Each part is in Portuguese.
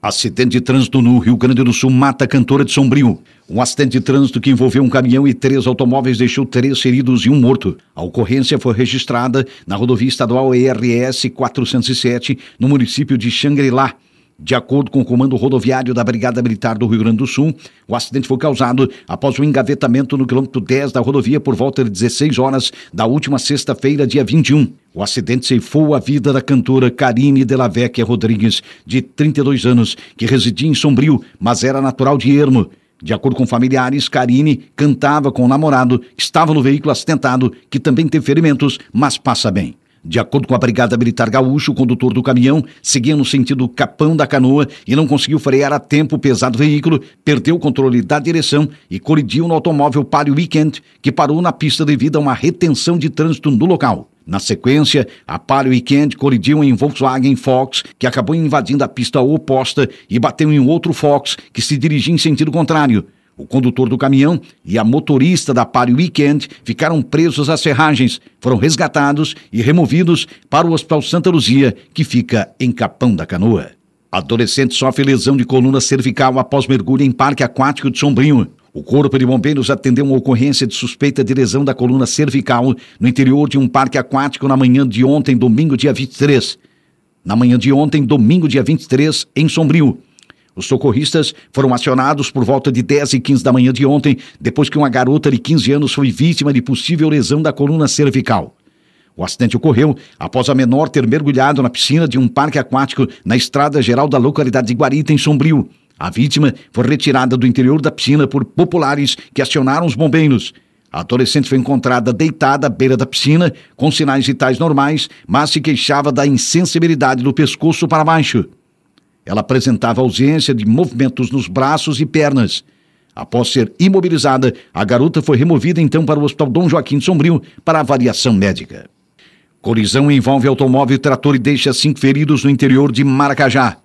Acidente de trânsito no Rio Grande do Sul mata cantora de Sombrio. Um acidente de trânsito que envolveu um caminhão e três automóveis deixou três feridos e um morto. A ocorrência foi registrada na rodovia estadual ERS 407, no município de Xangri-Lá. De acordo com o comando rodoviário da Brigada Militar do Rio Grande do Sul, o acidente foi causado após o engavetamento no quilômetro 10 da rodovia por volta de 16 horas da última sexta-feira, dia 21. O acidente ceifou a vida da cantora Karine Delavecchia Rodrigues, de 32 anos, que residia em Sombrio, mas era natural de Ermo. De acordo com familiares, Karine cantava com o namorado estava no veículo acidentado, que também teve ferimentos, mas passa bem. De acordo com a Brigada Militar Gaúcho, o condutor do caminhão seguia no sentido Capão da Canoa e não conseguiu frear a tempo o pesado veículo, perdeu o controle da direção e colidiu no automóvel Palio Weekend, que parou na pista devido a uma retenção de trânsito no local. Na sequência, a Palio Weekend colidiu em Volkswagen Fox, que acabou invadindo a pista oposta e bateu em outro Fox, que se dirigia em sentido contrário. O condutor do caminhão e a motorista da Palio Weekend ficaram presos às ferragens, foram resgatados e removidos para o Hospital Santa Luzia, que fica em Capão da Canoa. Adolescente sofre lesão de coluna cervical após mergulho em parque aquático de Sombrinho. O Corpo de Bombeiros atendeu uma ocorrência de suspeita de lesão da coluna cervical no interior de um parque aquático na manhã de ontem, domingo, dia 23. Na manhã de ontem, domingo, dia 23, em Sombrio. Os socorristas foram acionados por volta de 10 e 15 da manhã de ontem, depois que uma garota de 15 anos foi vítima de possível lesão da coluna cervical. O acidente ocorreu após a menor ter mergulhado na piscina de um parque aquático na estrada geral da localidade de Guarita, em Sombrio. A vítima foi retirada do interior da piscina por populares que acionaram os bombeiros. A adolescente foi encontrada deitada à beira da piscina, com sinais vitais normais, mas se queixava da insensibilidade do pescoço para baixo. Ela apresentava ausência de movimentos nos braços e pernas. Após ser imobilizada, a garota foi removida então para o Hospital Dom Joaquim de Sombrio para avaliação médica. Colisão envolve automóvel e trator e deixa cinco feridos no interior de Maracajá.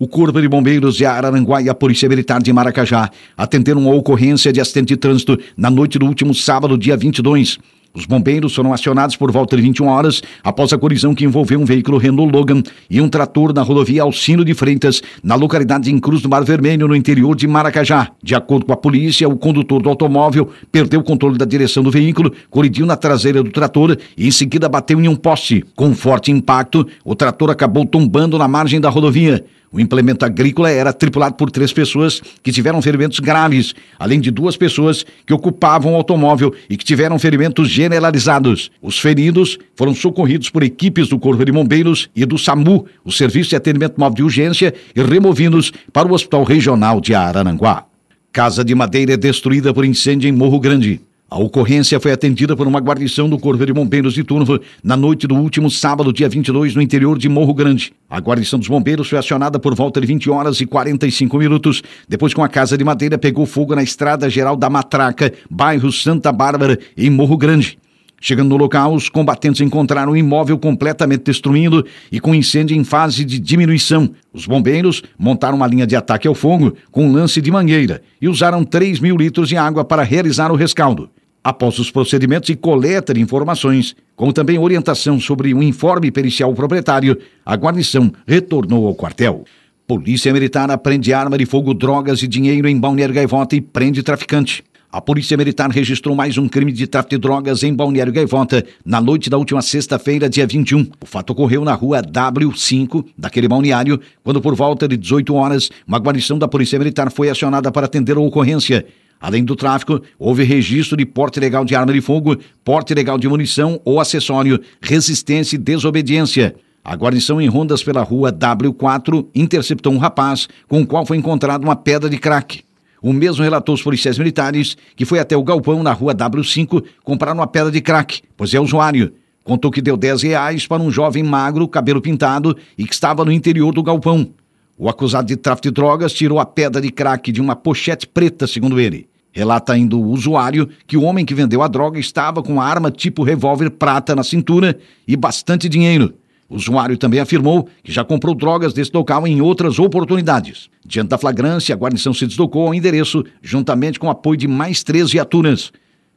O Corpo de Bombeiros de Araranguá e a Polícia Militar de Maracajá atenderam uma ocorrência de acidente de trânsito na noite do último sábado, dia 22. Os bombeiros foram acionados por volta de 21 horas após a colisão que envolveu um veículo Renault Logan e um trator na rodovia Alcino de Freitas, na localidade de Cruz do Mar Vermelho, no interior de Maracajá. De acordo com a polícia, o condutor do automóvel perdeu o controle da direção do veículo, colidiu na traseira do trator e em seguida bateu em um poste. Com forte impacto, o trator acabou tombando na margem da rodovia. O implemento agrícola era tripulado por três pessoas que tiveram ferimentos graves, além de duas pessoas que ocupavam o automóvel e que tiveram ferimentos generalizados. Os feridos foram socorridos por equipes do Corpo de Bombeiros e do SAMU, o Serviço de Atendimento Móvel de Urgência, e removidos para o Hospital Regional de Araranguá. Casa de madeira é destruída por incêndio em Morro Grande. A ocorrência foi atendida por uma guarnição do Corpo de Bombeiros de Turvo na noite do último sábado, dia 22, no interior de Morro Grande. A guarnição dos bombeiros foi acionada por volta de 20 horas e 45 minutos, depois que uma casa de madeira pegou fogo na estrada geral da Matraca, bairro Santa Bárbara, em Morro Grande. Chegando no local, os combatentes encontraram o imóvel completamente destruído e com incêndio em fase de diminuição. Os bombeiros montaram uma linha de ataque ao fogo com um lance de mangueira e usaram 3 mil litros de água para realizar o rescaldo. Após os procedimentos e coleta de informações, como também orientação sobre um informe pericial proprietário, a guarnição retornou ao quartel. Polícia Militar aprende arma de fogo, drogas e dinheiro em Balneário Gaivota e prende traficante. A Polícia Militar registrou mais um crime de tráfico de drogas em Balneário Gaivota na noite da última sexta-feira, dia 21. O fato ocorreu na rua W5 daquele balneário, quando por volta de 18 horas, uma guarnição da Polícia Militar foi acionada para atender a ocorrência. Além do tráfico, houve registro de porte ilegal de arma de fogo, porte ilegal de munição ou acessório, resistência e desobediência. A guarnição em rondas pela rua W4 interceptou um rapaz com o qual foi encontrada uma pedra de crack. O mesmo relatou os policiais militares que foi até o galpão na rua W5 comprar uma pedra de crack, pois é usuário. Contou que deu 10 reais para um jovem magro, cabelo pintado e que estava no interior do galpão. O acusado de tráfico de drogas tirou a pedra de crack de uma pochete preta, segundo ele. Relata ainda o usuário que o homem que vendeu a droga estava com arma tipo revólver prata na cintura e bastante dinheiro. O usuário também afirmou que já comprou drogas desse local em outras oportunidades. Diante da flagrância, a guarnição se deslocou ao endereço, juntamente com o apoio de mais três viaturas.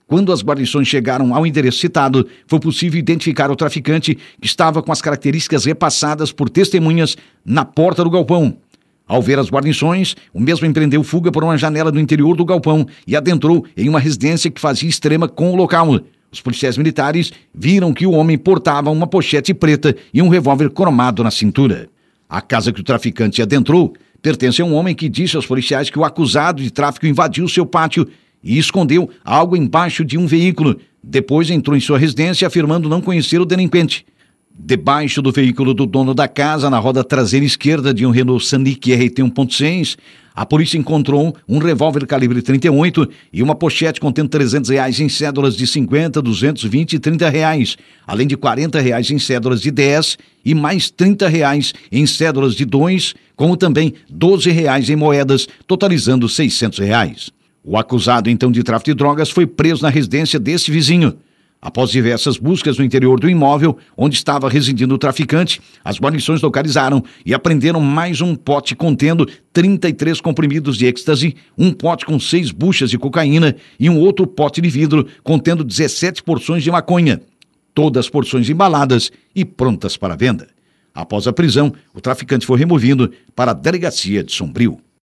Quando as guarnições chegaram ao endereço citado, foi possível identificar o traficante que estava com as características repassadas por testemunhas na porta do galpão. Ao ver as guarnições, o mesmo empreendeu fuga por uma janela do interior do galpão e adentrou em uma residência que fazia extrema com o local. Os policiais militares viram que o homem portava uma pochete preta e um revólver cromado na cintura. A casa que o traficante adentrou pertence a um homem que disse aos policiais que o acusado de tráfico invadiu seu pátio e escondeu algo embaixo de um veículo. Depois entrou em sua residência afirmando não conhecer o delinquente. Debaixo do veículo do dono da casa, na roda traseira esquerda de um Renault Sanic RT 1.6, a polícia encontrou um revólver calibre 38 e uma pochete contendo 300 reais em cédulas de 50, 220 e 30 reais, além de 40 reais em cédulas de 10 e mais 30 reais em cédulas de 2, como também 12 reais em moedas, totalizando 600 reais. O acusado então de tráfico de drogas foi preso na residência deste vizinho. Após diversas buscas no interior do imóvel onde estava residindo o traficante, as guarnições localizaram e apreenderam mais um pote contendo 33 comprimidos de êxtase, um pote com seis buchas de cocaína e um outro pote de vidro contendo 17 porções de maconha. Todas porções embaladas e prontas para venda. Após a prisão, o traficante foi removido para a delegacia de Sombrio.